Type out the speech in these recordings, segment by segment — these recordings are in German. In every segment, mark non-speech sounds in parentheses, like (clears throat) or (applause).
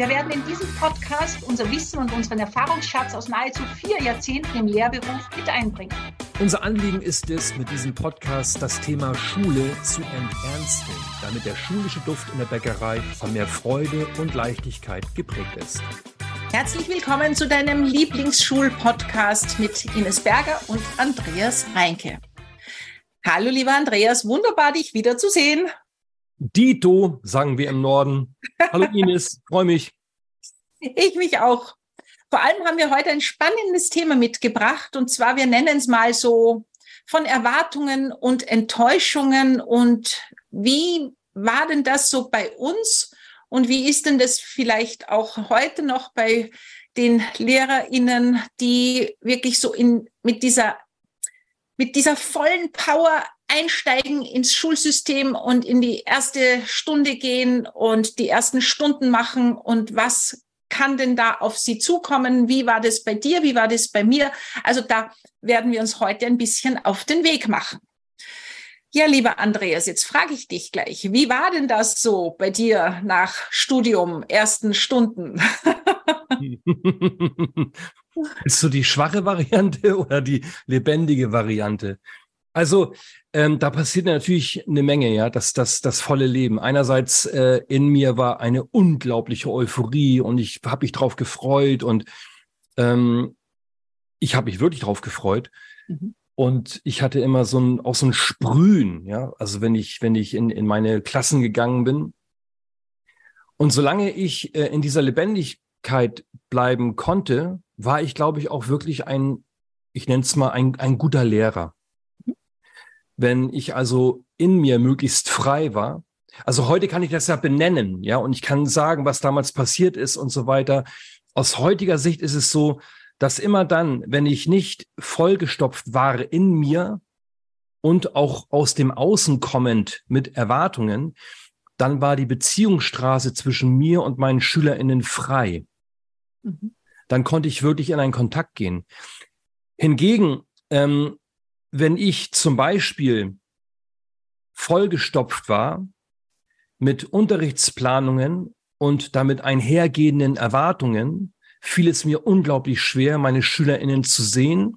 Wir werden in diesem Podcast unser Wissen und unseren Erfahrungsschatz aus nahezu vier Jahrzehnten im Lehrberuf mit einbringen. Unser Anliegen ist es, mit diesem Podcast das Thema Schule zu enternsten, damit der schulische Duft in der Bäckerei von mehr Freude und Leichtigkeit geprägt ist. Herzlich willkommen zu deinem Lieblingsschul-Podcast mit Ines Berger und Andreas Reinke. Hallo, lieber Andreas, wunderbar, dich wiederzusehen. Dito, sagen wir im Norden. Hallo (laughs) Ines, freue mich. Ich mich auch. Vor allem haben wir heute ein spannendes Thema mitgebracht und zwar, wir nennen es mal so von Erwartungen und Enttäuschungen. Und wie war denn das so bei uns? Und wie ist denn das vielleicht auch heute noch bei den LehrerInnen, die wirklich so in, mit dieser, mit dieser vollen Power einsteigen ins Schulsystem und in die erste Stunde gehen und die ersten Stunden machen? Und was kann denn da auf Sie zukommen? Wie war das bei dir? Wie war das bei mir? Also da werden wir uns heute ein bisschen auf den Weg machen. Ja, lieber Andreas, jetzt frage ich dich gleich, wie war denn das so bei dir nach Studium, ersten Stunden? (laughs) Ist so die schwache Variante oder die lebendige Variante? Also ähm, da passiert natürlich eine Menge, ja, das, das, das volle Leben. Einerseits äh, in mir war eine unglaubliche Euphorie und ich habe mich drauf gefreut und ähm, ich habe mich wirklich drauf gefreut. Mhm. Und ich hatte immer so ein, auch so ein Sprühen, ja, also wenn ich, wenn ich in, in meine Klassen gegangen bin. Und solange ich äh, in dieser Lebendigkeit bleiben konnte, war ich, glaube ich, auch wirklich ein, ich nenne es mal, ein, ein guter Lehrer wenn ich also in mir möglichst frei war. Also heute kann ich das ja benennen, ja, und ich kann sagen, was damals passiert ist und so weiter. Aus heutiger Sicht ist es so, dass immer dann, wenn ich nicht vollgestopft war in mir und auch aus dem Außen kommend mit Erwartungen, dann war die Beziehungsstraße zwischen mir und meinen SchülerInnen frei. Mhm. Dann konnte ich wirklich in einen Kontakt gehen. Hingegen, ähm, wenn ich zum Beispiel vollgestopft war mit Unterrichtsplanungen und damit einhergehenden Erwartungen, fiel es mir unglaublich schwer, meine SchülerInnen zu sehen,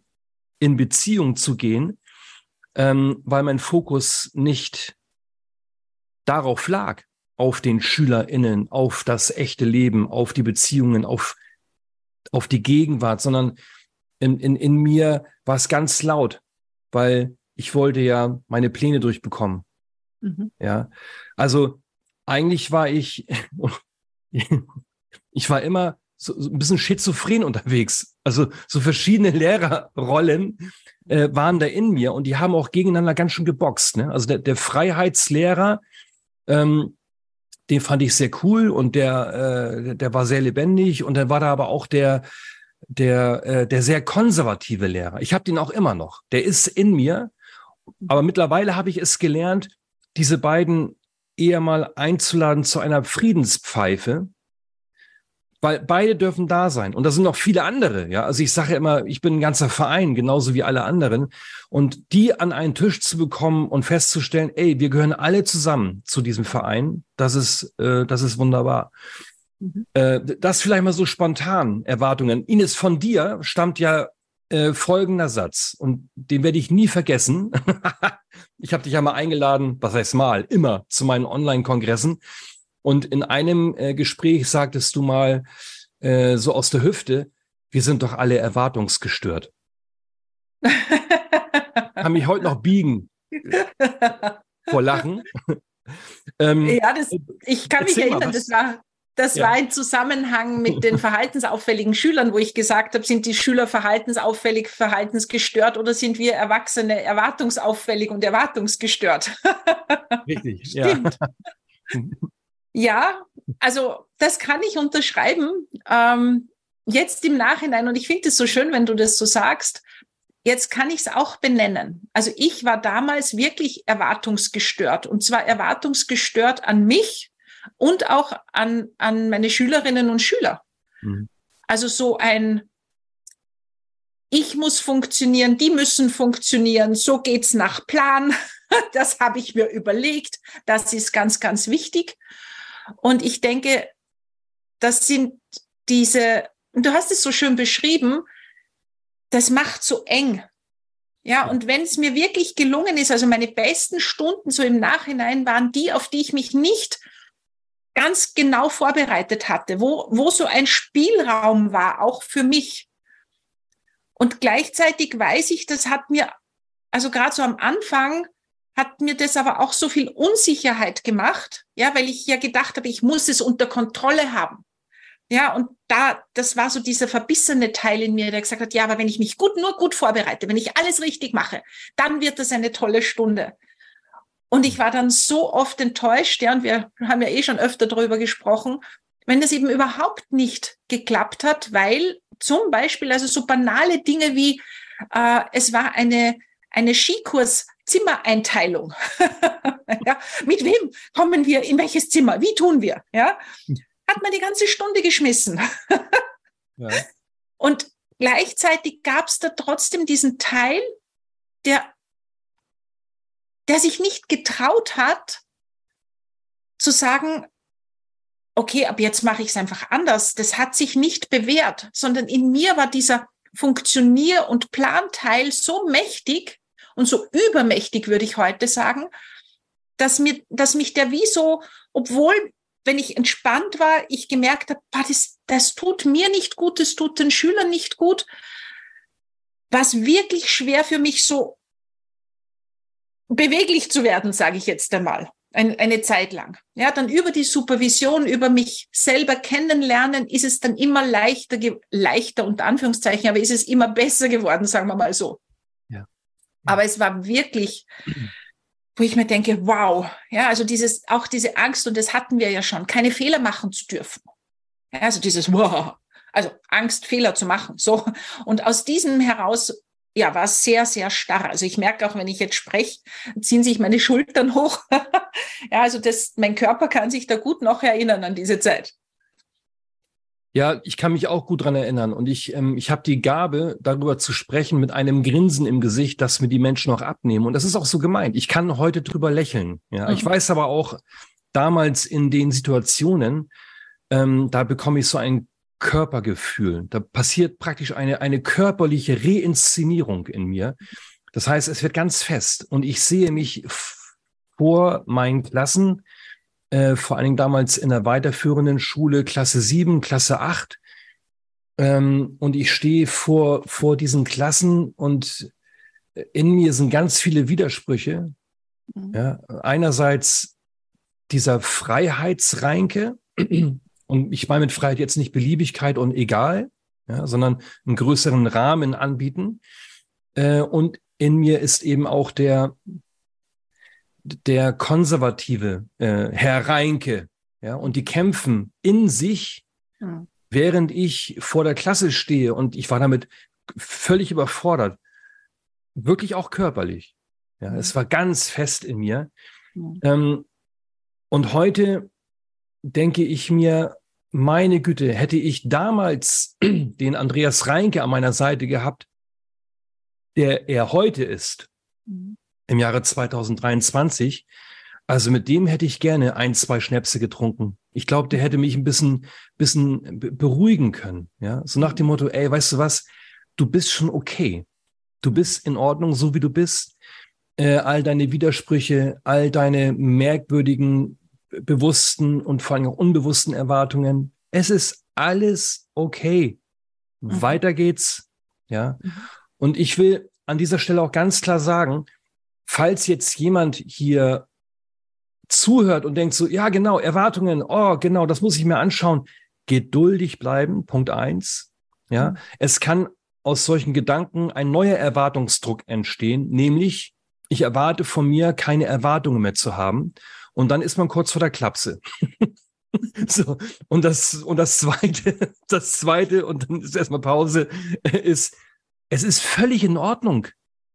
in Beziehung zu gehen, ähm, weil mein Fokus nicht darauf lag, auf den SchülerInnen, auf das echte Leben, auf die Beziehungen, auf, auf die Gegenwart, sondern in, in, in mir war es ganz laut weil ich wollte ja meine Pläne durchbekommen. Mhm. Ja, also eigentlich war ich, (laughs) ich war immer so, so, ein bisschen schizophren unterwegs. Also so verschiedene (laughs) Lehrerrollen äh, waren da in mir und die haben auch gegeneinander ganz schön geboxt. Ne? Also der, der Freiheitslehrer, ähm, den fand ich sehr cool und der, äh, der war sehr lebendig und dann war da aber auch der, der, äh, der sehr konservative Lehrer. Ich habe den auch immer noch. Der ist in mir. Aber mittlerweile habe ich es gelernt, diese beiden eher mal einzuladen zu einer Friedenspfeife, weil beide dürfen da sein. Und da sind noch viele andere. Ja, also ich sage immer, ich bin ein ganzer Verein, genauso wie alle anderen. Und die an einen Tisch zu bekommen und festzustellen, ey, wir gehören alle zusammen zu diesem Verein, das ist, äh, das ist wunderbar. Mhm. Äh, das vielleicht mal so spontan Erwartungen. Ines, von dir stammt ja äh, folgender Satz und den werde ich nie vergessen. (laughs) ich habe dich ja mal eingeladen, was heißt mal, immer zu meinen Online-Kongressen. Und in einem äh, Gespräch sagtest du mal äh, so aus der Hüfte, wir sind doch alle erwartungsgestört. (laughs) Kann mich heute noch biegen (laughs) vor Lachen. Ähm, ja, das, ich kann mich erinnern, das war, das ja. war ein Zusammenhang mit den (laughs) verhaltensauffälligen Schülern, wo ich gesagt habe, sind die Schüler verhaltensauffällig, verhaltensgestört oder sind wir Erwachsene erwartungsauffällig und erwartungsgestört? (laughs) Richtig, Stimmt. ja. (laughs) ja, also das kann ich unterschreiben. Ähm, jetzt im Nachhinein, und ich finde es so schön, wenn du das so sagst, jetzt kann ich es auch benennen. Also ich war damals wirklich erwartungsgestört und zwar erwartungsgestört an mich und auch an, an meine Schülerinnen und Schüler. Mhm. Also so ein, ich muss funktionieren, die müssen funktionieren, so geht's nach Plan. (laughs) Das habe ich mir überlegt. Das ist ganz, ganz wichtig. Und ich denke, das sind diese, du hast es so schön beschrieben, das macht so eng. Ja, und wenn es mir wirklich gelungen ist, also meine besten Stunden so im Nachhinein waren die, auf die ich mich nicht ganz genau vorbereitet hatte, wo, wo so ein Spielraum war, auch für mich. Und gleichzeitig weiß ich, das hat mir, also gerade so am Anfang, hat mir das aber auch so viel Unsicherheit gemacht, ja, weil ich ja gedacht habe, ich muss es unter Kontrolle haben. Ja, und da, das war so dieser verbissene Teil in mir, der gesagt hat, ja, aber wenn ich mich gut, nur gut vorbereite, wenn ich alles richtig mache, dann wird das eine tolle Stunde. Und ich war dann so oft enttäuscht, ja, und wir haben ja eh schon öfter darüber gesprochen, wenn das eben überhaupt nicht geklappt hat, weil zum Beispiel also so banale Dinge wie äh, es war eine eine Skikurs Zimmereinteilung. (laughs) ja, mit wem kommen wir in welches Zimmer? Wie tun wir? Ja, hat man die ganze Stunde geschmissen. (laughs) ja. Und gleichzeitig gab es da trotzdem diesen Teil, der der sich nicht getraut hat, zu sagen, okay, ab jetzt mache ich es einfach anders. Das hat sich nicht bewährt, sondern in mir war dieser Funktionier- und Planteil so mächtig und so übermächtig, würde ich heute sagen, dass mir, dass mich der wie so, obwohl, wenn ich entspannt war, ich gemerkt habe, das, das tut mir nicht gut, das tut den Schülern nicht gut, was wirklich schwer für mich so beweglich zu werden, sage ich jetzt einmal, ein, eine Zeit lang. Ja, dann über die Supervision, über mich selber kennenlernen, ist es dann immer leichter, leichter unter Anführungszeichen, aber ist es immer besser geworden, sagen wir mal so. Ja. Aber es war wirklich, wo ich mir denke, wow, ja, also dieses, auch diese Angst, und das hatten wir ja schon, keine Fehler machen zu dürfen. Ja, also dieses, wow, also Angst, Fehler zu machen. So. Und aus diesem heraus ja, war sehr, sehr starr. Also ich merke auch, wenn ich jetzt spreche, ziehen sich meine Schultern hoch. (laughs) ja, also das, mein Körper kann sich da gut noch erinnern an diese Zeit. Ja, ich kann mich auch gut dran erinnern. Und ich, ähm, ich habe die Gabe, darüber zu sprechen mit einem Grinsen im Gesicht, das mir die Menschen auch abnehmen. Und das ist auch so gemeint. Ich kann heute drüber lächeln. Ja, mhm. ich weiß aber auch, damals in den Situationen, ähm, da bekomme ich so ein Körpergefühl. Da passiert praktisch eine, eine körperliche Reinszenierung in mir. Das heißt, es wird ganz fest und ich sehe mich vor meinen Klassen, äh, vor allen Dingen damals in der weiterführenden Schule, Klasse 7, Klasse 8. Ähm, und ich stehe vor, vor diesen Klassen und in mir sind ganz viele Widersprüche. Mhm. Ja, einerseits dieser Freiheitsreinke, und ich meine mit Freiheit jetzt nicht Beliebigkeit und egal, ja, sondern einen größeren Rahmen anbieten. Äh, und in mir ist eben auch der, der konservative äh, Herr Reinke, ja, und die kämpfen in sich, ja. während ich vor der Klasse stehe und ich war damit völlig überfordert, wirklich auch körperlich. Ja, es war ganz fest in mir. Ja. Ähm, und heute denke ich mir, meine Güte, hätte ich damals (clears throat) den Andreas Reinke an meiner Seite gehabt, der er heute ist, mhm. im Jahre 2023, also mit dem hätte ich gerne ein, zwei Schnäpse getrunken. Ich glaube, der hätte mich ein bisschen, bisschen beruhigen können. Ja, so nach dem Motto, ey, weißt du was? Du bist schon okay. Du bist in Ordnung, so wie du bist. Äh, all deine Widersprüche, all deine merkwürdigen bewussten und vor allem auch unbewussten Erwartungen. Es ist alles okay. Mhm. Weiter geht's. Ja. Mhm. Und ich will an dieser Stelle auch ganz klar sagen, falls jetzt jemand hier zuhört und denkt so, ja, genau, Erwartungen, oh, genau, das muss ich mir anschauen. Geduldig bleiben, Punkt eins. Ja, mhm. es kann aus solchen Gedanken ein neuer Erwartungsdruck entstehen, nämlich ich erwarte von mir keine Erwartungen mehr zu haben. Und dann ist man kurz vor der Klapse. (laughs) so, und das, und das zweite, (laughs) das zweite, und dann ist erstmal Pause, ist, es ist völlig in Ordnung,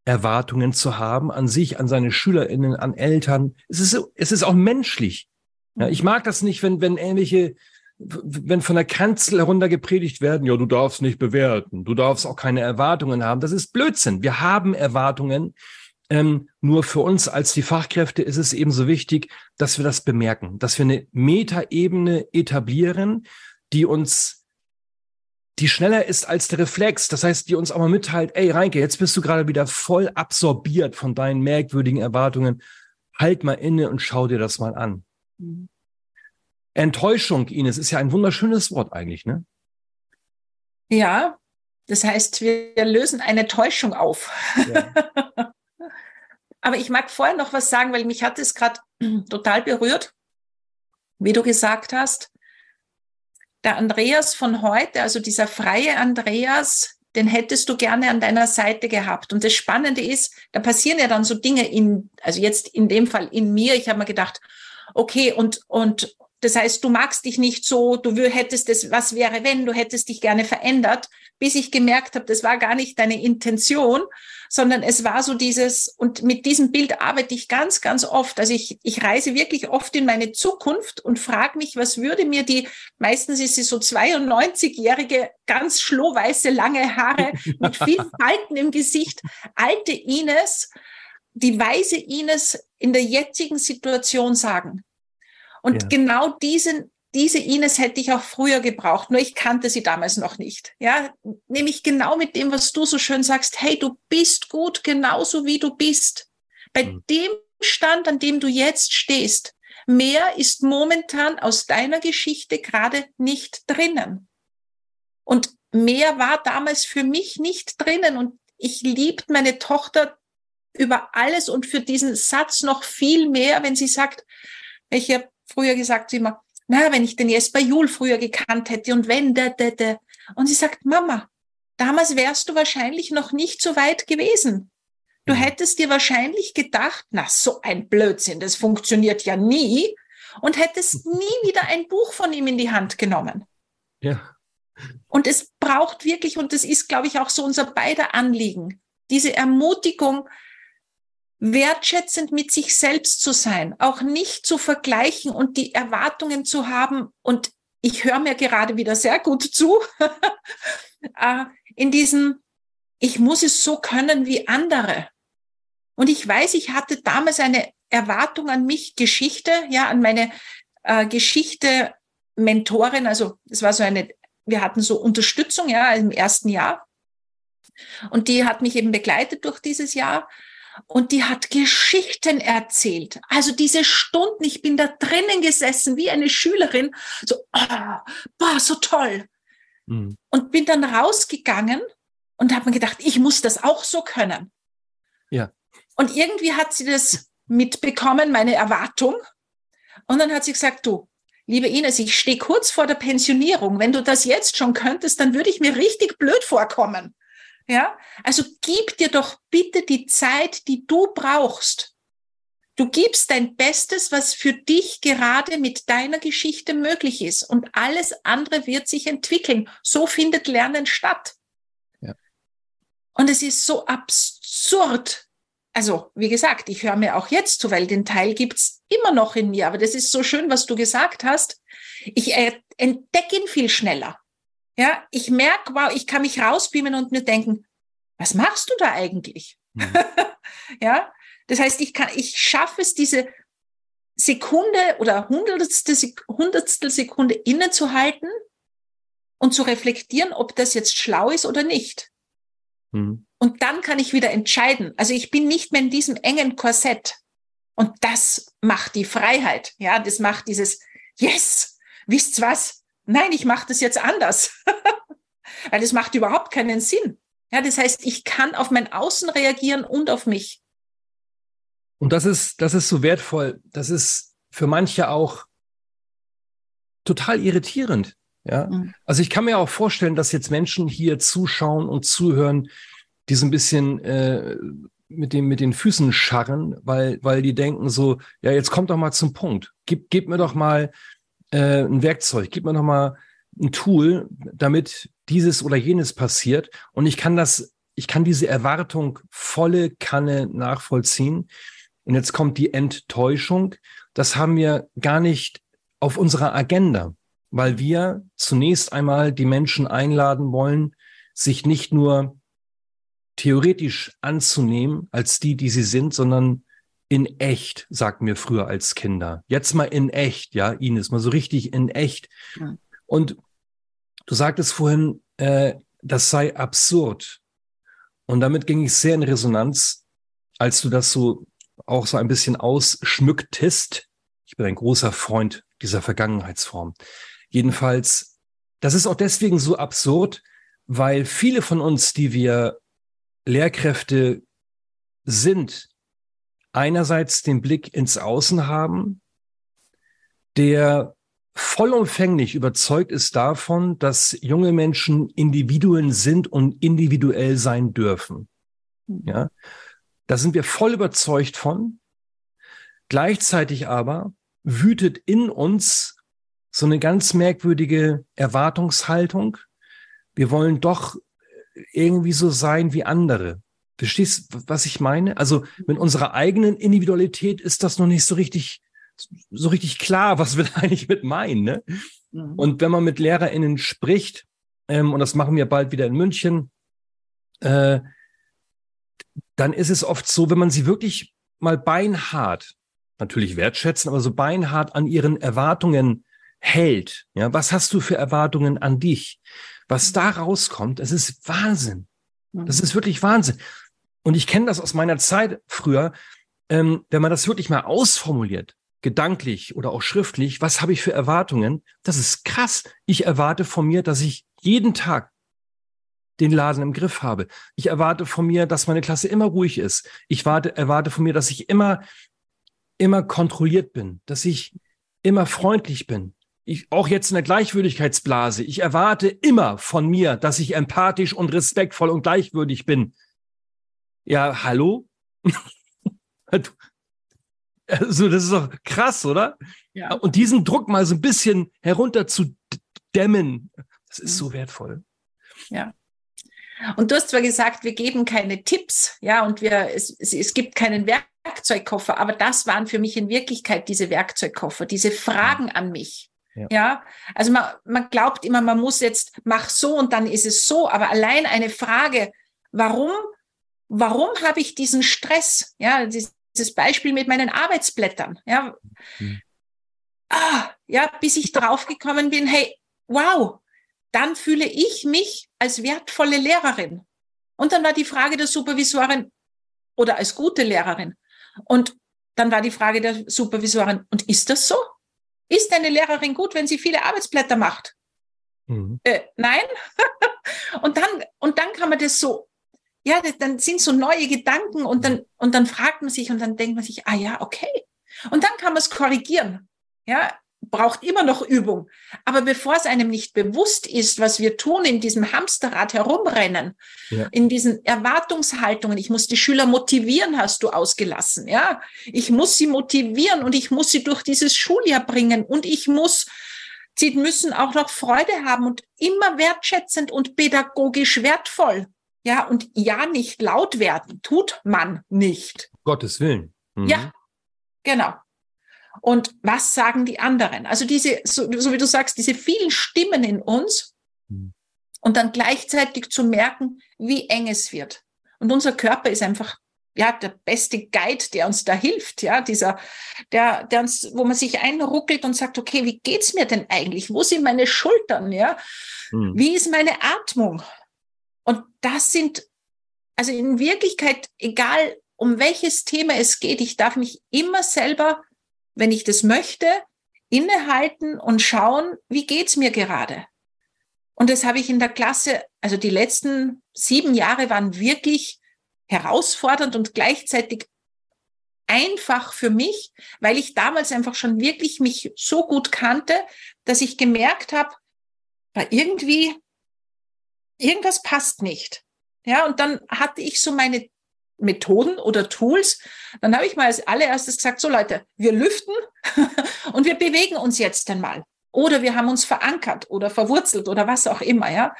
Erwartungen zu haben an sich, an seine SchülerInnen, an Eltern. Es ist, es ist auch menschlich. Ja, ich mag das nicht, wenn, wenn ähnliche, wenn von der Kanzel herunter gepredigt werden, ja, du darfst nicht bewerten, du darfst auch keine Erwartungen haben. Das ist Blödsinn. Wir haben Erwartungen. Ähm, nur für uns als die Fachkräfte ist es ebenso wichtig, dass wir das bemerken, dass wir eine Metaebene etablieren, die uns die schneller ist als der Reflex. Das heißt, die uns auch mal mitteilt, ey Reinke, jetzt bist du gerade wieder voll absorbiert von deinen merkwürdigen Erwartungen. Halt mal inne und schau dir das mal an. Mhm. Enttäuschung, Ines, ist ja ein wunderschönes Wort eigentlich, ne? Ja, das heißt, wir lösen eine Täuschung auf. Ja. (laughs) Aber ich mag vorher noch was sagen, weil mich hat es gerade (clears throat) total berührt, wie du gesagt hast, der Andreas von heute, also dieser freie Andreas, den hättest du gerne an deiner Seite gehabt. Und das Spannende ist, da passieren ja dann so Dinge in, also jetzt in dem Fall in mir. Ich habe mir gedacht, okay, und, und das heißt, du magst dich nicht so, du hättest es, was wäre, wenn, du hättest dich gerne verändert, bis ich gemerkt habe, das war gar nicht deine Intention, sondern es war so dieses, und mit diesem Bild arbeite ich ganz, ganz oft. Also ich, ich reise wirklich oft in meine Zukunft und frage mich, was würde mir die, meistens ist sie so 92-jährige, ganz schlohweiße, lange Haare (laughs) mit vielen Falten im Gesicht, alte Ines, die weise Ines in der jetzigen Situation sagen. Und ja. genau diesen, diese Ines hätte ich auch früher gebraucht, nur ich kannte sie damals noch nicht. Ja, nämlich genau mit dem, was du so schön sagst. Hey, du bist gut, genauso wie du bist. Bei mhm. dem Stand, an dem du jetzt stehst, mehr ist momentan aus deiner Geschichte gerade nicht drinnen. Und mehr war damals für mich nicht drinnen. Und ich liebt meine Tochter über alles und für diesen Satz noch viel mehr, wenn sie sagt, ich habe früher gesagt sie immer, na, wenn ich den Jesper Juhl früher gekannt hätte und wenn, da, da, da. Und sie sagt, Mama, damals wärst du wahrscheinlich noch nicht so weit gewesen. Du mhm. hättest dir wahrscheinlich gedacht, na, so ein Blödsinn, das funktioniert ja nie und hättest (laughs) nie wieder ein Buch von ihm in die Hand genommen. Ja. Und es braucht wirklich, und das ist, glaube ich, auch so unser beider Anliegen, diese Ermutigung, wertschätzend mit sich selbst zu sein, auch nicht zu vergleichen und die Erwartungen zu haben. Und ich höre mir gerade wieder sehr gut zu, (laughs) äh, in diesem, ich muss es so können wie andere. Und ich weiß, ich hatte damals eine Erwartung an mich, Geschichte, ja, an meine äh, Geschichte Mentorin. Also es war so eine, wir hatten so Unterstützung, ja, im ersten Jahr. Und die hat mich eben begleitet durch dieses Jahr und die hat Geschichten erzählt. Also diese Stunden, ich bin da drinnen gesessen wie eine Schülerin, so, oh, boah, so toll. Mhm. Und bin dann rausgegangen und habe mir gedacht, ich muss das auch so können. Ja. Und irgendwie hat sie das mitbekommen, meine Erwartung. Und dann hat sie gesagt, du, liebe Ines, ich stehe kurz vor der Pensionierung. Wenn du das jetzt schon könntest, dann würde ich mir richtig blöd vorkommen. Ja, also gib dir doch bitte die Zeit, die du brauchst. Du gibst dein Bestes, was für dich gerade mit deiner Geschichte möglich ist. Und alles andere wird sich entwickeln. So findet Lernen statt. Ja. Und es ist so absurd. Also, wie gesagt, ich höre mir auch jetzt zu, weil den Teil gibt's immer noch in mir. Aber das ist so schön, was du gesagt hast. Ich entdecke ihn viel schneller. Ja, ich merke, wow, ich kann mich rausbeamen und mir denken, was machst du da eigentlich? Mhm. (laughs) ja, das heißt, ich kann, ich schaffe es, diese Sekunde oder hundertstel, hundertstel Sekunde innezuhalten und zu reflektieren, ob das jetzt schlau ist oder nicht. Mhm. Und dann kann ich wieder entscheiden. Also ich bin nicht mehr in diesem engen Korsett. Und das macht die Freiheit. Ja, das macht dieses Yes, wisst was? Nein, ich mache das jetzt anders. (laughs) Weil das macht überhaupt keinen Sinn. Ja, das heißt, ich kann auf mein Außen reagieren und auf mich. Und das ist, das ist so wertvoll. Das ist für manche auch total irritierend. Ja, mhm. also ich kann mir auch vorstellen, dass jetzt Menschen hier zuschauen und zuhören, die so ein bisschen äh, mit, dem, mit den Füßen scharren, weil, weil die denken so, ja, jetzt kommt doch mal zum Punkt. Gib, gib mir doch mal äh, ein Werkzeug, gib mir doch mal ein Tool, damit dieses oder jenes passiert. Und ich kann das, ich kann diese Erwartung volle Kanne nachvollziehen. Und jetzt kommt die Enttäuschung. Das haben wir gar nicht auf unserer Agenda, weil wir zunächst einmal die Menschen einladen wollen, sich nicht nur theoretisch anzunehmen als die, die sie sind, sondern in echt, sagten wir früher als Kinder. Jetzt mal in echt, ja, Ines, mal so richtig in echt. Ja. Und du sagtest vorhin, äh, das sei absurd. Und damit ging ich sehr in Resonanz, als du das so auch so ein bisschen ausschmücktest. Ich bin ein großer Freund dieser Vergangenheitsform. Jedenfalls, das ist auch deswegen so absurd, weil viele von uns, die wir Lehrkräfte sind, einerseits den Blick ins Außen haben, der vollumfänglich überzeugt ist davon, dass junge Menschen Individuen sind und individuell sein dürfen. Mhm. Ja, da sind wir voll überzeugt von. Gleichzeitig aber wütet in uns so eine ganz merkwürdige Erwartungshaltung. Wir wollen doch irgendwie so sein wie andere. Verstehst, was ich meine? Also mit unserer eigenen Individualität ist das noch nicht so richtig, so richtig klar, was wir (laughs) da eigentlich mit meinen. Ne? Mhm. Und wenn man mit LehrerInnen spricht, ähm, und das machen wir bald wieder in München, äh, dann ist es oft so, wenn man sie wirklich mal beinhart, natürlich wertschätzen, aber so beinhart an ihren Erwartungen hält. Ja, was hast du für Erwartungen an dich? Was da rauskommt, es ist Wahnsinn. Das ist wirklich Wahnsinn. Und ich kenne das aus meiner Zeit früher, ähm, wenn man das wirklich mal ausformuliert, gedanklich oder auch schriftlich, was habe ich für Erwartungen? Das ist krass. Ich erwarte von mir, dass ich jeden Tag den Laden im Griff habe. Ich erwarte von mir, dass meine Klasse immer ruhig ist. Ich warte, erwarte von mir, dass ich immer, immer kontrolliert bin, dass ich immer freundlich bin, ich, auch jetzt in der Gleichwürdigkeitsblase, ich erwarte immer von mir, dass ich empathisch und respektvoll und gleichwürdig bin. Ja, hallo? (laughs) also, das ist doch krass, oder? Ja. Und diesen Druck mal so ein bisschen herunter zu dämmen, das ist so mhm. wertvoll. Ja. Und du hast zwar gesagt, wir geben keine Tipps, ja, und wir, es, es, es gibt keinen Werkzeugkoffer, aber das waren für mich in Wirklichkeit diese Werkzeugkoffer, diese Fragen an mich. Ja. ja, also man, man glaubt immer, man muss jetzt, mach so und dann ist es so, aber allein eine Frage, warum, warum habe ich diesen Stress? Ja, dieses Beispiel mit meinen Arbeitsblättern, ja. Mhm. Ah, ja, bis ich drauf gekommen bin, hey, wow, dann fühle ich mich als wertvolle Lehrerin. Und dann war die Frage der Supervisorin oder als gute Lehrerin. Und dann war die Frage der Supervisorin, und ist das so? Ist eine Lehrerin gut, wenn sie viele Arbeitsblätter macht? Mhm. Äh, nein. (laughs) und dann, und dann kann man das so, ja, dann sind so neue Gedanken und dann, und dann fragt man sich und dann denkt man sich, ah ja, okay. Und dann kann man es korrigieren. Ja, braucht immer noch Übung. Aber bevor es einem nicht bewusst ist, was wir tun in diesem Hamsterrad herumrennen, ja. in diesen Erwartungshaltungen, ich muss die Schüler motivieren, hast du ausgelassen, ja. Ich muss sie motivieren und ich muss sie durch dieses Schuljahr bringen und ich muss, sie müssen auch noch Freude haben und immer wertschätzend und pädagogisch wertvoll. Ja, und ja, nicht laut werden, tut man nicht. Gottes Willen. Mhm. Ja, genau und was sagen die anderen. Also diese, so, so wie du sagst, diese vielen Stimmen in uns mhm. und dann gleichzeitig zu merken, wie eng es wird. Und unser Körper ist einfach ja der beste Guide, der uns da hilft, ja, dieser, der, der uns, wo man sich einruckelt und sagt, okay, wie geht's mir denn eigentlich? Wo sind meine Schultern, ja? Mhm. Wie ist meine Atmung? Und das sind, also in Wirklichkeit, egal um welches Thema es geht, ich darf mich immer selber wenn ich das möchte, innehalten und schauen, wie geht's mir gerade? Und das habe ich in der Klasse, also die letzten sieben Jahre waren wirklich herausfordernd und gleichzeitig einfach für mich, weil ich damals einfach schon wirklich mich so gut kannte, dass ich gemerkt habe, irgendwie irgendwas passt nicht. Ja, und dann hatte ich so meine Methoden oder Tools. Dann habe ich mal als allererstes gesagt, so Leute, wir lüften (laughs) und wir bewegen uns jetzt einmal. Oder wir haben uns verankert oder verwurzelt oder was auch immer, ja.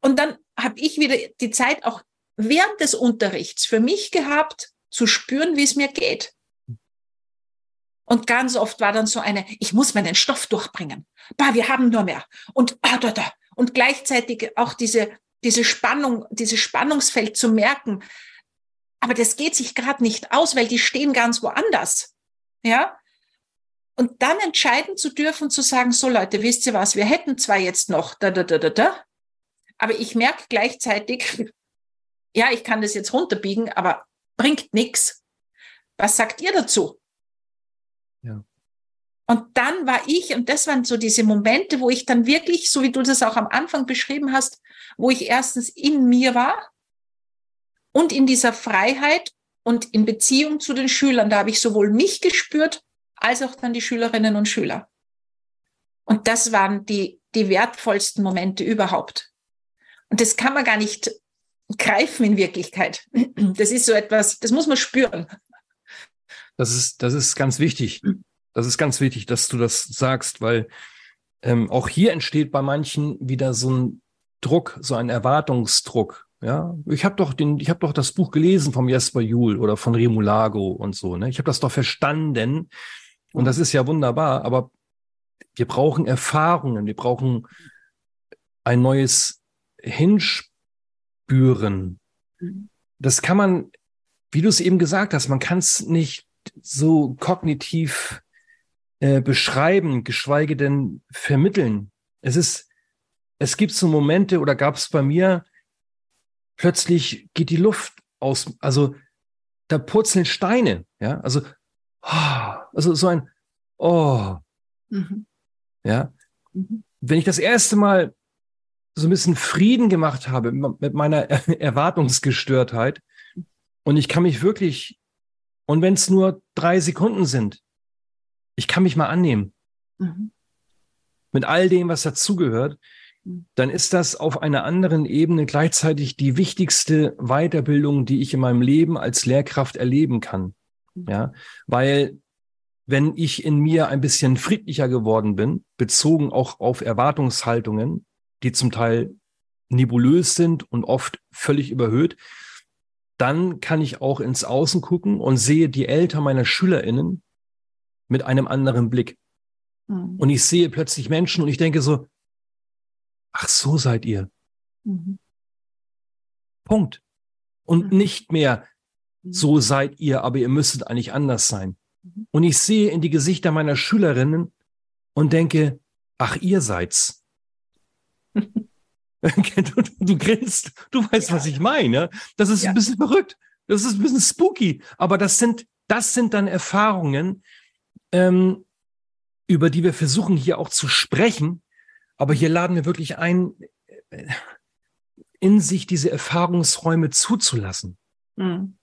Und dann habe ich wieder die Zeit auch während des Unterrichts für mich gehabt, zu spüren, wie es mir geht. Und ganz oft war dann so eine, ich muss meinen Stoff durchbringen. Bah, wir haben nur mehr. Und, ah, da, da. Und gleichzeitig auch diese, diese Spannung, dieses Spannungsfeld zu merken. Aber das geht sich gerade nicht aus, weil die stehen ganz woanders. Ja. Und dann entscheiden zu dürfen, zu sagen, so Leute, wisst ihr was, wir hätten zwar jetzt noch da, da, da, da, da, aber ich merke gleichzeitig, (laughs) ja, ich kann das jetzt runterbiegen, aber bringt nichts. Was sagt ihr dazu? Und dann war ich, und das waren so diese Momente, wo ich dann wirklich, so wie du das auch am Anfang beschrieben hast, wo ich erstens in mir war und in dieser Freiheit und in Beziehung zu den Schülern. Da habe ich sowohl mich gespürt, als auch dann die Schülerinnen und Schüler. Und das waren die, die wertvollsten Momente überhaupt. Und das kann man gar nicht greifen in Wirklichkeit. Das ist so etwas, das muss man spüren. Das ist, das ist ganz wichtig. Das ist ganz wichtig, dass du das sagst, weil ähm, auch hier entsteht bei manchen wieder so ein Druck, so ein Erwartungsdruck. Ja, ich habe doch den, ich habe doch das Buch gelesen vom Jesper Juhl oder von Remulago und so. Ne? Ich habe das doch verstanden und das ist ja wunderbar. Aber wir brauchen Erfahrungen, wir brauchen ein neues Hinspüren. Das kann man, wie du es eben gesagt hast, man kann es nicht so kognitiv äh, beschreiben, geschweige denn vermitteln. Es ist, es gibt so Momente oder gab es bei mir, plötzlich geht die Luft aus, also da purzeln Steine, ja, also, oh, also so ein, oh, mhm. ja. Mhm. Wenn ich das erste Mal so ein bisschen Frieden gemacht habe mit meiner Erwartungsgestörtheit und ich kann mich wirklich, und wenn es nur drei Sekunden sind, ich kann mich mal annehmen. Mhm. Mit all dem, was dazugehört, mhm. dann ist das auf einer anderen Ebene gleichzeitig die wichtigste Weiterbildung, die ich in meinem Leben als Lehrkraft erleben kann. Mhm. Ja, weil wenn ich in mir ein bisschen friedlicher geworden bin, bezogen auch auf Erwartungshaltungen, die zum Teil nebulös sind und oft völlig überhöht, dann kann ich auch ins Außen gucken und sehe die Eltern meiner SchülerInnen mit einem anderen Blick. Mhm. Und ich sehe plötzlich Menschen und ich denke so, ach, so seid ihr. Mhm. Punkt. Und mhm. nicht mehr, mhm. so seid ihr, aber ihr müsstet eigentlich anders sein. Mhm. Und ich sehe in die Gesichter meiner Schülerinnen und denke, ach, ihr seid's. (laughs) du, du, grinst, du weißt, ja. was ich meine. Das ist ja. ein bisschen verrückt. Das ist ein bisschen spooky. Aber das sind, das sind dann Erfahrungen, ähm, über die wir versuchen hier auch zu sprechen. Aber hier laden wir wirklich ein, äh, in sich diese Erfahrungsräume zuzulassen. Mhm.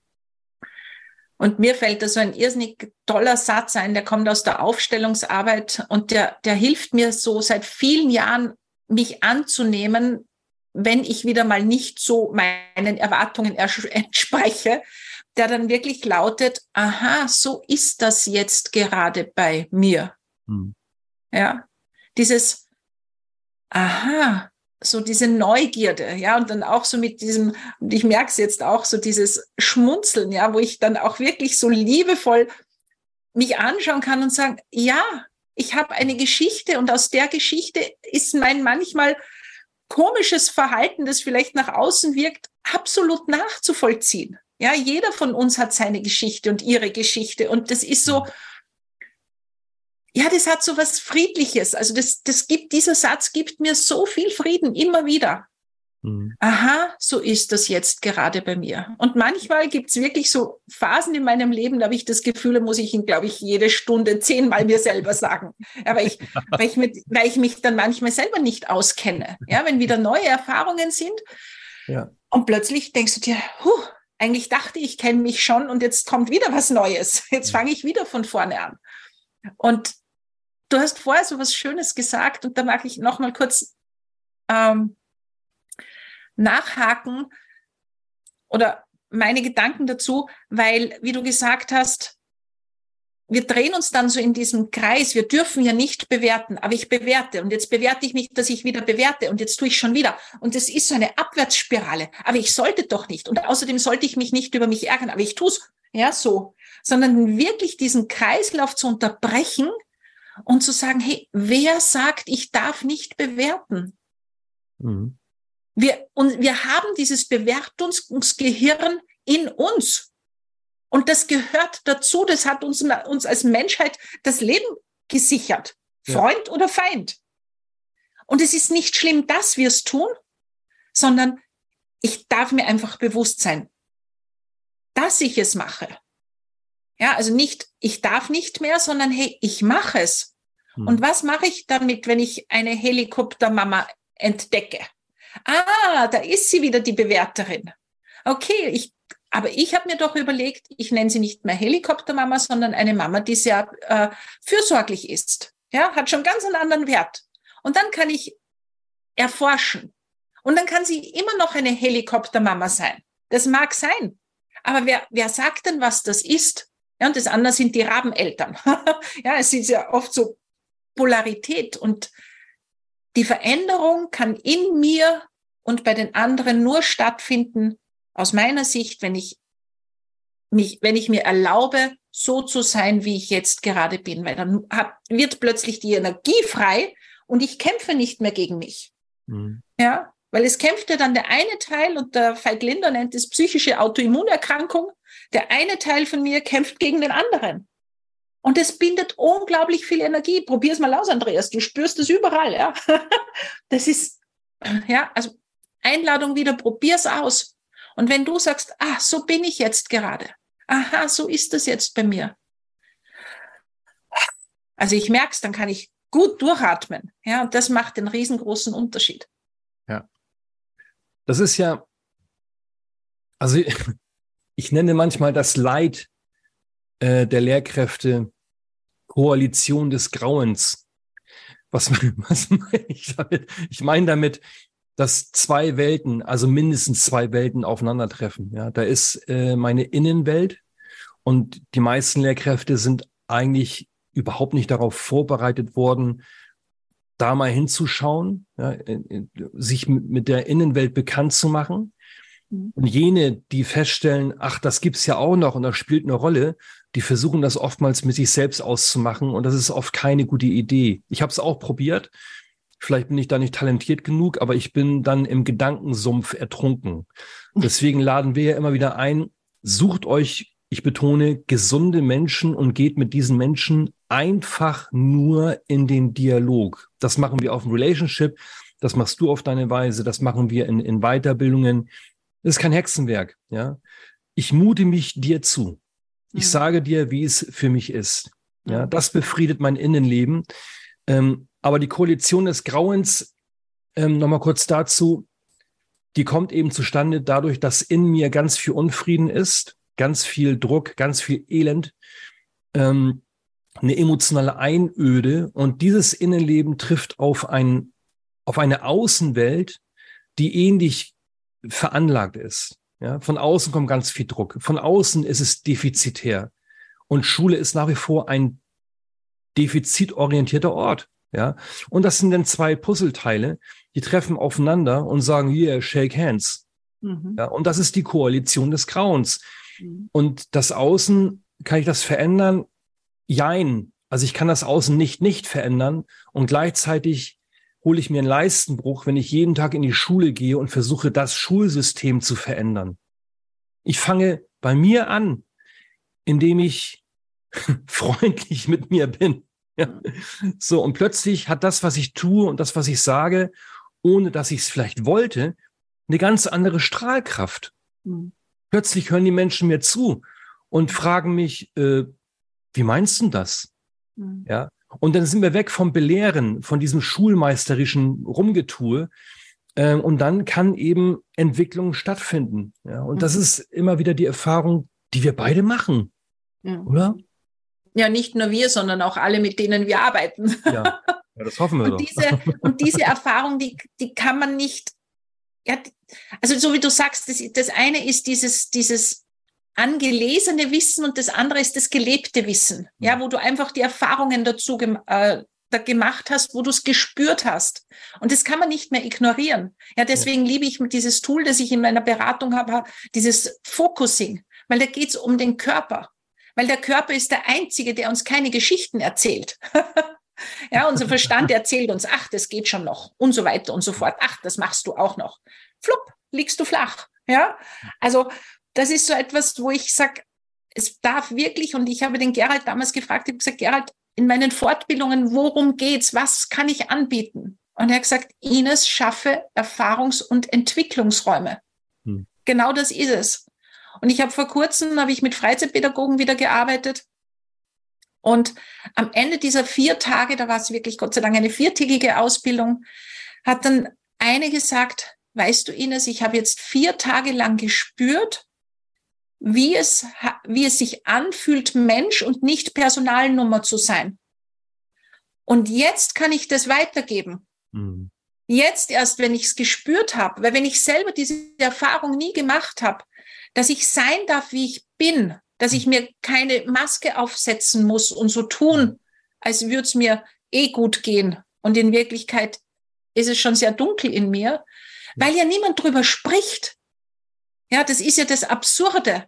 Und mir fällt da so ein irrsinnig toller Satz ein, der kommt aus der Aufstellungsarbeit und der, der hilft mir so seit vielen Jahren, mich anzunehmen, wenn ich wieder mal nicht so meinen Erwartungen (laughs) entspreche der dann wirklich lautet, aha, so ist das jetzt gerade bei mir. Hm. Ja, dieses, aha, so diese Neugierde, ja, und dann auch so mit diesem, und ich merke es jetzt auch, so dieses Schmunzeln, ja, wo ich dann auch wirklich so liebevoll mich anschauen kann und sagen, ja, ich habe eine Geschichte und aus der Geschichte ist mein manchmal komisches Verhalten, das vielleicht nach außen wirkt, absolut nachzuvollziehen. Ja, jeder von uns hat seine Geschichte und ihre Geschichte. Und das ist so, ja, das hat so was Friedliches. Also das, das gibt, dieser Satz gibt mir so viel Frieden immer wieder. Mhm. Aha, so ist das jetzt gerade bei mir. Und manchmal gibt es wirklich so Phasen in meinem Leben, da habe ich das Gefühl, da muss ich ihn, glaube ich, jede Stunde zehnmal mir selber sagen. Aber ich, (laughs) weil, ich mit, weil ich mich dann manchmal selber nicht auskenne. Ja, wenn wieder neue Erfahrungen sind. Ja. Und plötzlich denkst du dir, huh, eigentlich dachte ich kenne mich schon und jetzt kommt wieder was Neues. (laughs) Jetzt fange ich wieder von vorne an. Und du hast vorher so was Schönes gesagt und da mag ich noch mal kurz ähm, nachhaken oder meine Gedanken dazu, weil, wie du gesagt hast, wir drehen uns dann so in diesem Kreis. Wir dürfen ja nicht bewerten, aber ich bewerte und jetzt bewerte ich mich, dass ich wieder bewerte und jetzt tue ich schon wieder. Und es ist so eine Abwärtsspirale. Aber ich sollte doch nicht. Und außerdem sollte ich mich nicht über mich ärgern, aber ich tue es. Ja, so. Sondern wirklich diesen Kreislauf zu unterbrechen und zu sagen, hey, wer sagt, ich darf nicht bewerten? Mhm. Wir, und wir haben dieses Bewertungsgehirn in uns. Und das gehört dazu, das hat uns, uns als Menschheit das Leben gesichert. Freund ja. oder Feind. Und es ist nicht schlimm, dass wir es tun, sondern ich darf mir einfach bewusst sein, dass ich es mache. Ja, also nicht, ich darf nicht mehr, sondern hey, ich mache es. Hm. Und was mache ich damit, wenn ich eine Helikoptermama entdecke? Ah, da ist sie wieder, die Bewerterin. Okay, ich aber ich habe mir doch überlegt, ich nenne sie nicht mehr Helikoptermama, sondern eine Mama, die sehr äh, fürsorglich ist. Ja, hat schon ganz einen anderen Wert. Und dann kann ich erforschen. Und dann kann sie immer noch eine Helikoptermama sein. Das mag sein. Aber wer, wer sagt denn, was das ist? Ja, und das andere sind die Rabeneltern. (laughs) ja, es ist ja oft so Polarität und die Veränderung kann in mir und bei den anderen nur stattfinden, aus meiner Sicht, wenn ich mich, wenn ich mir erlaube, so zu sein, wie ich jetzt gerade bin, weil dann hab, wird plötzlich die Energie frei und ich kämpfe nicht mehr gegen mich. Mhm. Ja, weil es kämpft ja dann der eine Teil und der Veit Linder nennt es psychische Autoimmunerkrankung. Der eine Teil von mir kämpft gegen den anderen. Und es bindet unglaublich viel Energie. Probier's mal aus, Andreas. Du spürst es überall, ja. (laughs) Das ist, ja, also Einladung wieder, probier's aus. Und wenn du sagst, ah, so bin ich jetzt gerade. Aha, so ist es jetzt bei mir. Also ich merke es, dann kann ich gut durchatmen. Ja, und das macht den riesengroßen Unterschied. Ja. Das ist ja, also ich (laughs) nenne manchmal das Leid äh, der Lehrkräfte Koalition des Grauens. Was, (laughs) was meine ich damit? Ich meine damit, dass zwei Welten, also mindestens zwei Welten aufeinandertreffen. Ja, da ist äh, meine Innenwelt und die meisten Lehrkräfte sind eigentlich überhaupt nicht darauf vorbereitet worden, da mal hinzuschauen, ja, sich mit der Innenwelt bekannt zu machen. Mhm. Und jene, die feststellen, ach, das gibt's ja auch noch und das spielt eine Rolle, die versuchen das oftmals mit sich selbst auszumachen und das ist oft keine gute Idee. Ich habe es auch probiert. Vielleicht bin ich da nicht talentiert genug, aber ich bin dann im Gedankensumpf ertrunken. Deswegen laden wir ja immer wieder ein, sucht euch, ich betone, gesunde Menschen und geht mit diesen Menschen einfach nur in den Dialog. Das machen wir auf dem Relationship, das machst du auf deine Weise, das machen wir in, in Weiterbildungen. Das ist kein Hexenwerk, ja. Ich mute mich dir zu. Ich mhm. sage dir, wie es für mich ist. Ja, das befriedet mein Innenleben. Ähm, aber die Koalition des Grauens, ähm, nochmal kurz dazu, die kommt eben zustande dadurch, dass in mir ganz viel Unfrieden ist, ganz viel Druck, ganz viel Elend, ähm, eine emotionale Einöde. Und dieses Innenleben trifft auf, ein, auf eine Außenwelt, die ähnlich veranlagt ist. Ja, von außen kommt ganz viel Druck. Von außen ist es defizitär. Und Schule ist nach wie vor ein defizitorientierter Ort. Ja, und das sind dann zwei Puzzleteile, die treffen aufeinander und sagen, hier, shake hands. Mhm. Ja, und das ist die Koalition des Grauens. Mhm. Und das Außen, kann ich das verändern? Jein. Also ich kann das Außen nicht nicht verändern und gleichzeitig hole ich mir einen Leistenbruch, wenn ich jeden Tag in die Schule gehe und versuche, das Schulsystem zu verändern. Ich fange bei mir an, indem ich (laughs) freundlich mit mir bin. Ja. So, und plötzlich hat das, was ich tue und das, was ich sage, ohne dass ich es vielleicht wollte, eine ganz andere Strahlkraft. Mhm. Plötzlich hören die Menschen mir zu und fragen mich, äh, wie meinst du das? Mhm. Ja. Und dann sind wir weg vom Belehren, von diesem schulmeisterischen Rumgetue Ähm, und dann kann eben Entwicklung stattfinden. Ja, und mhm. das ist immer wieder die Erfahrung, die wir beide machen, mhm. oder? Ja, nicht nur wir, sondern auch alle, mit denen wir arbeiten. Ja, ja das hoffen wir und doch. Diese, und diese Erfahrung, die, die kann man nicht, ja, also so wie du sagst, das, das eine ist dieses, dieses angelesene Wissen und das andere ist das gelebte Wissen, ja, wo du einfach die Erfahrungen dazu äh, da gemacht hast, wo du es gespürt hast. Und das kann man nicht mehr ignorieren. Ja, deswegen ja. liebe ich dieses Tool, das ich in meiner Beratung habe, dieses Focusing, weil da geht es um den Körper. Weil der Körper ist der einzige, der uns keine Geschichten erzählt. (laughs) ja, unser Verstand erzählt uns, ach, das geht schon noch und so weiter und so fort. Ach, das machst du auch noch. Flupp, liegst du flach. Ja, also das ist so etwas, wo ich sage, es darf wirklich, und ich habe den Gerald damals gefragt, ich habe gesagt, Gerald, in meinen Fortbildungen, worum geht's? Was kann ich anbieten? Und er hat gesagt, Ines schaffe Erfahrungs- und Entwicklungsräume. Hm. Genau das ist es. Und ich habe vor kurzem, habe ich mit Freizeitpädagogen wieder gearbeitet. Und am Ende dieser vier Tage, da war es wirklich Gott sei Dank eine viertägige Ausbildung, hat dann eine gesagt, weißt du Ines, ich habe jetzt vier Tage lang gespürt, wie es, wie es sich anfühlt, Mensch und nicht Personalnummer zu sein. Und jetzt kann ich das weitergeben. Mhm. Jetzt erst, wenn ich es gespürt habe, weil wenn ich selber diese Erfahrung nie gemacht habe, dass ich sein darf, wie ich bin, dass ich mir keine Maske aufsetzen muss und so tun, als würde es mir eh gut gehen. Und in Wirklichkeit ist es schon sehr dunkel in mir, weil ja niemand drüber spricht. Ja, das ist ja das Absurde.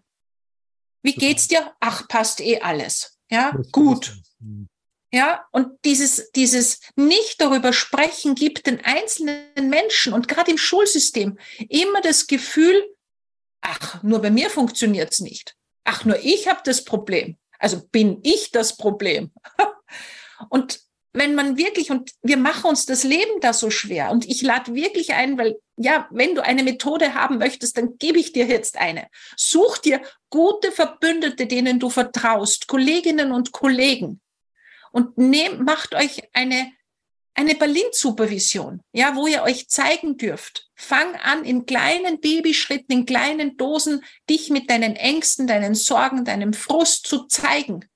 Wie geht's dir? Ach, passt eh alles. Ja, gut. Hm. Ja, und dieses, dieses nicht darüber sprechen gibt den einzelnen Menschen und gerade im Schulsystem immer das Gefühl, ach, nur bei mir funktioniert's nicht. Ach, nur ich habe das Problem. Also bin ich das Problem. (laughs) und wenn man wirklich, und wir machen uns das Leben da so schwer, und ich lade wirklich ein, weil ja, wenn du eine Methode haben möchtest, dann gebe ich dir jetzt eine. Such dir gute Verbündete, denen du vertraust, Kolleginnen und Kollegen, und nehmt, macht euch eine, eine Berlin-Supervision, ja, wo ihr euch zeigen dürft. Fang an, in kleinen Babyschritten, in kleinen Dosen, dich mit deinen Ängsten, deinen Sorgen, deinem Frust zu zeigen.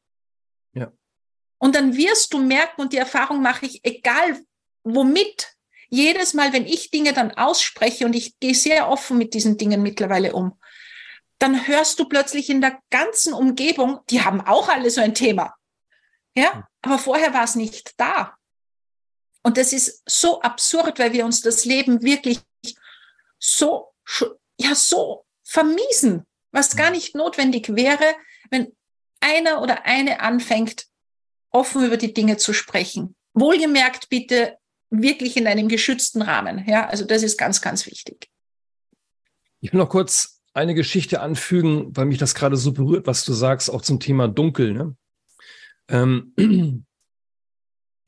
Und dann wirst du merken, und die Erfahrung mache ich, egal womit, jedes Mal, wenn ich Dinge dann ausspreche, und ich gehe sehr offen mit diesen Dingen mittlerweile um, dann hörst du plötzlich in der ganzen Umgebung, die haben auch alle so ein Thema. Ja, hm. aber vorher war es nicht da. Und das ist so absurd, weil wir uns das Leben wirklich so, ja, so vermiesen, was gar hm. nicht notwendig wäre, wenn einer oder eine anfängt, offen über die Dinge zu sprechen. Wohlgemerkt bitte wirklich in einem geschützten Rahmen. Ja, also das ist ganz, ganz wichtig. Ich will noch kurz eine Geschichte anfügen, weil mich das gerade so berührt, was du sagst, auch zum Thema Dunkel. Ne? Ähm, (clears throat)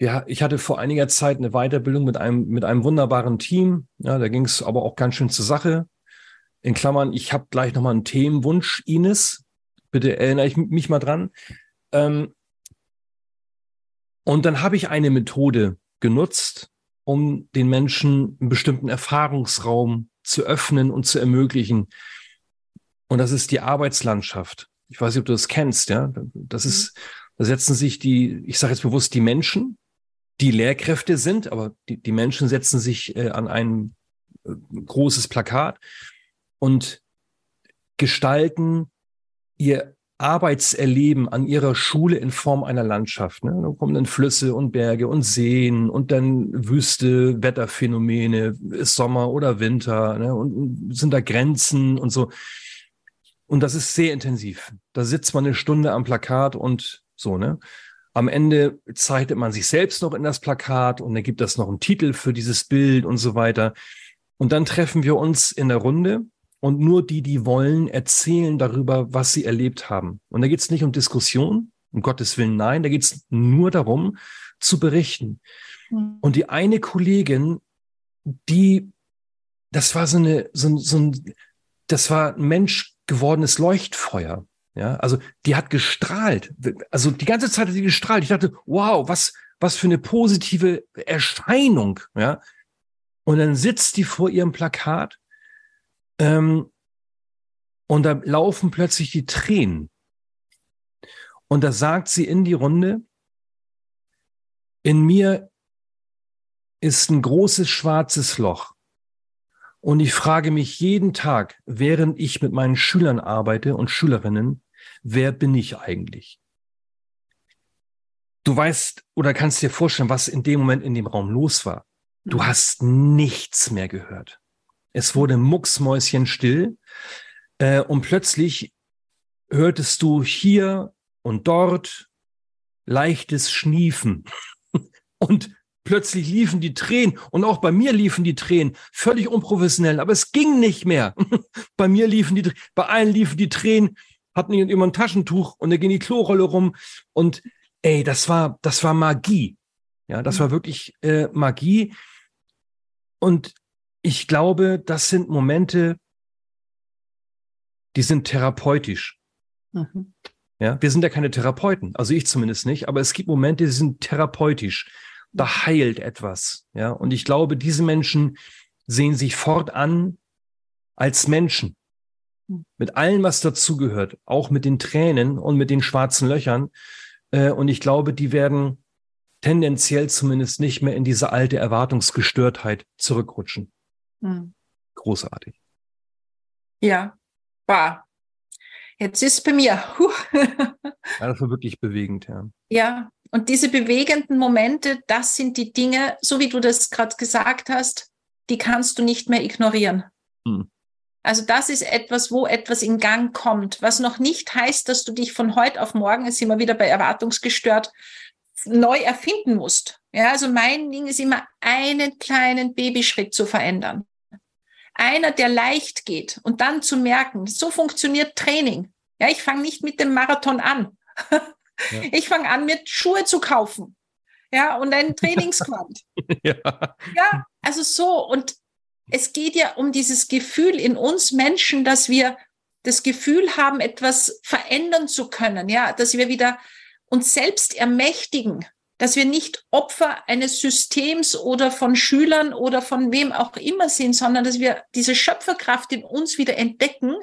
ja, ich hatte vor einiger Zeit eine Weiterbildung mit einem, mit einem wunderbaren Team. Ja, da ging es aber auch ganz schön zur Sache. In Klammern, ich habe gleich nochmal einen Themenwunsch, Ines. Bitte erinnere ich mich mal dran. Ähm, und dann habe ich eine Methode genutzt, um den Menschen einen bestimmten Erfahrungsraum zu öffnen und zu ermöglichen. Und das ist die Arbeitslandschaft. Ich weiß nicht, ob du das kennst, ja. Das ist, da setzen sich die, ich sage jetzt bewusst die Menschen, die Lehrkräfte sind, aber die, die Menschen setzen sich äh, an ein äh, großes Plakat und gestalten ihr Arbeitserleben an ihrer Schule in Form einer Landschaft. Ne? Da kommen dann Flüsse und Berge und Seen und dann Wüste, Wetterphänomene, ist Sommer oder Winter ne? und, und sind da Grenzen und so. Und das ist sehr intensiv. Da sitzt man eine Stunde am Plakat und so, ne? Am Ende zeichnet man sich selbst noch in das Plakat und dann gibt das noch einen Titel für dieses Bild und so weiter. Und dann treffen wir uns in der Runde und nur die, die wollen, erzählen darüber, was sie erlebt haben. Und da geht es nicht um Diskussion, um Gottes Willen, nein, da geht es nur darum, zu berichten. Mhm. Und die eine Kollegin, die, das war so eine, so, so ein, das war ein Mensch gewordenes Leuchtfeuer. Ja, also die hat gestrahlt. Also die ganze Zeit hat sie gestrahlt. Ich dachte, wow, was, was für eine positive Erscheinung. Ja, Und dann sitzt die vor ihrem Plakat ähm, und da laufen plötzlich die Tränen. Und da sagt sie in die Runde, in mir ist ein großes schwarzes Loch. Und ich frage mich jeden Tag, während ich mit meinen Schülern arbeite und Schülerinnen, wer bin ich eigentlich? Du weißt oder kannst dir vorstellen, was in dem Moment in dem Raum los war. Du mhm. hast nichts mehr gehört. Es wurde mucksmäuschenstill äh, und plötzlich hörtest du hier und dort leichtes Schniefen (laughs) und plötzlich liefen die Tränen und auch bei mir liefen die Tränen völlig unprofessionell, aber es ging nicht mehr. (laughs) bei mir liefen die, bei allen liefen die Tränen, hatten immer ein Taschentuch und da ging die Klorolle rum und ey, das war, das war Magie. Ja, das war mhm. wirklich äh, Magie. Und ich glaube, das sind Momente, die sind therapeutisch. Mhm. Ja, wir sind ja keine Therapeuten, also ich zumindest nicht, aber es gibt Momente, die sind therapeutisch. Da heilt etwas. Ja, und ich glaube, diese Menschen sehen sich fortan als Menschen. Mhm. Mit allem, was dazugehört, auch mit den Tränen und mit den schwarzen Löchern. Äh, und ich glaube, die werden tendenziell zumindest nicht mehr in diese alte Erwartungsgestörtheit zurückrutschen. Mhm. Großartig. Ja, war. Jetzt ist es bei mir. (laughs) ja, das war wirklich bewegend, ja. Ja, und diese bewegenden Momente, das sind die Dinge, so wie du das gerade gesagt hast, die kannst du nicht mehr ignorieren. Hm. Also das ist etwas, wo etwas in Gang kommt, was noch nicht heißt, dass du dich von heute auf morgen, jetzt sind wir wieder bei erwartungsgestört, neu erfinden musst. Ja, also mein Ding ist immer einen kleinen Babyschritt zu verändern. Einer, der leicht geht und dann zu merken, so funktioniert Training. Ja, ich fange nicht mit dem Marathon an. Ja. (laughs) Ich fange an, mir Schuhe zu kaufen. Ja, und ein (laughs) Trainingsquad. ja. ja, also so. Und es geht ja um dieses Gefühl in uns Menschen, dass wir das Gefühl haben, etwas verändern zu können, ja, dass wir wieder uns selbst ermächtigen, dass wir nicht Opfer eines Systems oder von Schülern oder von wem auch immer sind, sondern dass wir diese Schöpferkraft in uns wieder entdecken.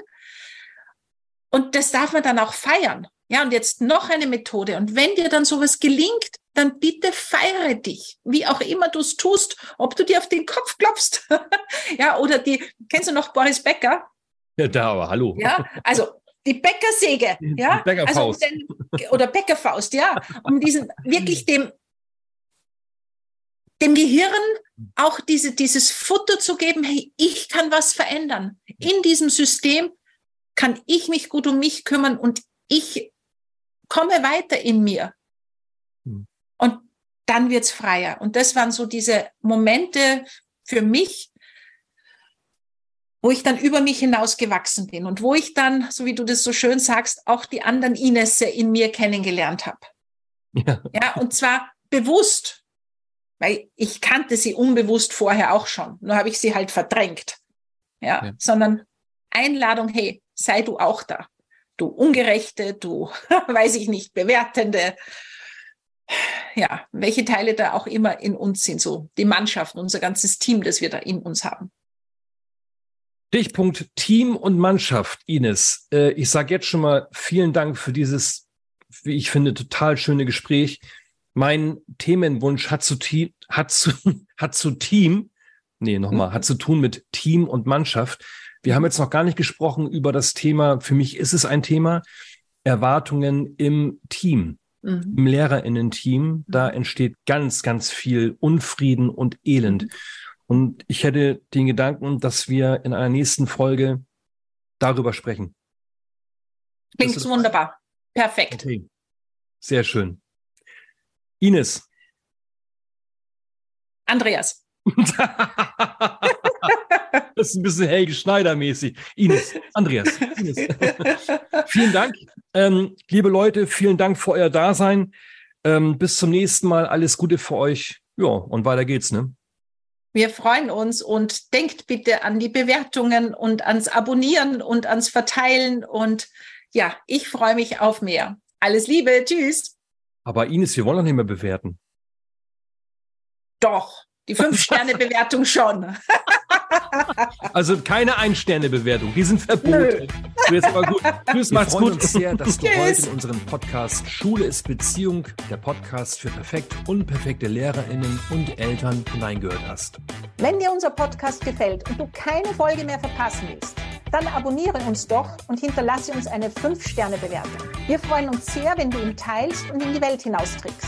Und das darf man dann auch feiern. Ja, und jetzt noch eine Methode. Und wenn dir dann sowas gelingt, dann bitte feiere dich, wie auch immer du es tust, ob du dir auf den Kopf klopfst, (laughs) ja, oder die, kennst du noch Boris Becker? Ja, da, aber hallo. Ja, also die Bäckersäge, ja, die Bäckerfaust. Also um den, oder Bäckerfaust, ja, um diesen wirklich (laughs) dem dem Gehirn auch diese, dieses Futter zu geben, hey, ich kann was verändern. In diesem System kann ich mich gut um mich kümmern und ich komme weiter in mir. Hm. Und dann wird's freier. Und das waren so diese Momente für mich, wo ich dann über mich hinaus gewachsen bin und wo ich dann, so wie du das so schön sagst, auch die anderen Inesse in mir kennengelernt habe. Ja. ja, und zwar bewusst, weil ich kannte sie unbewusst vorher auch schon, nur habe ich sie halt verdrängt. Ja, ja. sondern Einladung, hey, sei du auch da. Du Ungerechte, du, (laughs) weiß ich nicht, Bewertende, ja, welche Teile da auch immer in uns sind, so die Mannschaft, unser ganzes Team, das wir da in uns haben. Stichpunkt Team und Mannschaft, Ines. Äh, ich sage jetzt schon mal vielen Dank für dieses, wie ich finde, total schöne Gespräch. Mein Themenwunsch hat zu, hat zu, (laughs) hat zu Team, nee, nochmal, hat zu tun mit Team und Mannschaft. Wir haben jetzt noch gar nicht gesprochen über das Thema, für mich ist es ein Thema, Erwartungen im Team mhm. im Lehrerinnen-Team, da mhm. entsteht ganz, ganz viel Unfrieden und Elend. Mhm. Und ich hätte den Gedanken, dass wir in einer nächsten Folge darüber sprechen. Klingt wunderbar. Perfekt. Okay. Sehr schön. Ines. Andreas. (laughs) Das ist ein bisschen Helge Schneider-mäßig. Ines, Andreas, Ines. (laughs) vielen Dank. Ähm, liebe Leute, vielen Dank für euer Dasein. Ähm, bis zum nächsten Mal. Alles Gute für euch. Ja, und weiter geht's, ne? Wir freuen uns und denkt bitte an die Bewertungen und ans Abonnieren und ans Verteilen. Und ja, ich freue mich auf mehr. Alles Liebe. Tschüss. Aber Ines, wir wollen doch nicht mehr bewerten. Doch. Die Fünf-Sterne-Bewertung schon. (laughs) Also keine Ein-Sterne-Bewertung, die sind verboten. Jetzt aber gut. Tschüss, Wir macht's freuen gut. uns sehr, dass du (laughs) Tschüss. heute in unserem Podcast Schule ist Beziehung, der Podcast für perfekt unperfekte LehrerInnen und Eltern hineingehört hast. Wenn dir unser Podcast gefällt und du keine Folge mehr verpassen willst, dann abonniere uns doch und hinterlasse uns eine 5-Sterne-Bewertung. Wir freuen uns sehr, wenn du ihn teilst und in die Welt hinausträgst.